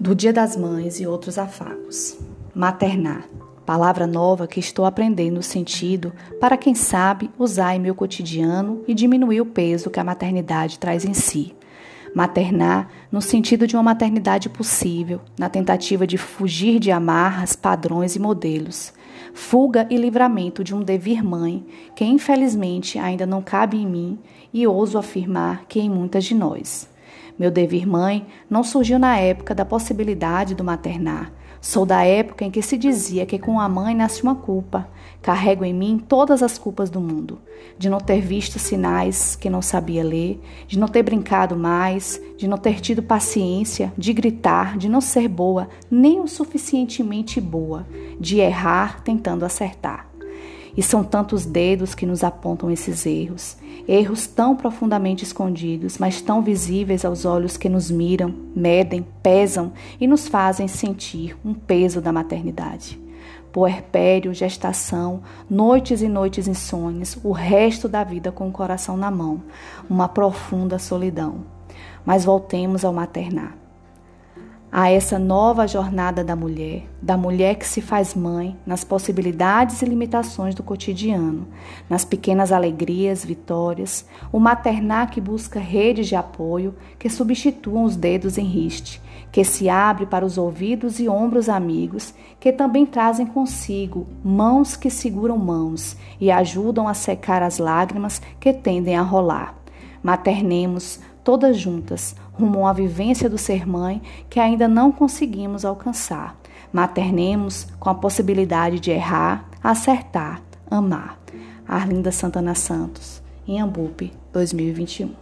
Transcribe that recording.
do Dia das Mães e outros afagos. Maternar. Palavra nova que estou aprendendo no sentido para quem sabe usar em meu cotidiano e diminuir o peso que a maternidade traz em si. Maternar no sentido de uma maternidade possível, na tentativa de fugir de amarras, padrões e modelos. Fuga e livramento de um devir mãe que infelizmente ainda não cabe em mim e ouso afirmar que em muitas de nós. Meu devir mãe não surgiu na época da possibilidade do maternar. Sou da época em que se dizia que com a mãe nasce uma culpa. Carrego em mim todas as culpas do mundo. De não ter visto sinais que não sabia ler, de não ter brincado mais, de não ter tido paciência, de gritar, de não ser boa, nem o suficientemente boa, de errar tentando acertar. E são tantos dedos que nos apontam esses erros, erros tão profundamente escondidos, mas tão visíveis aos olhos que nos miram, medem, pesam e nos fazem sentir um peso da maternidade. Puerpério, gestação, noites e noites insônias, o resto da vida com o coração na mão, uma profunda solidão. Mas voltemos ao maternar a essa nova jornada da mulher, da mulher que se faz mãe, nas possibilidades e limitações do cotidiano, nas pequenas alegrias, vitórias, o maternar que busca redes de apoio que substituam os dedos em riste, que se abre para os ouvidos e ombros amigos, que também trazem consigo mãos que seguram mãos e ajudam a secar as lágrimas que tendem a rolar. Maternemos todas juntas, rumo à vivência do ser mãe que ainda não conseguimos alcançar. Maternemos com a possibilidade de errar, acertar, amar. Arlinda Santana Santos, em Ambupe, 2021.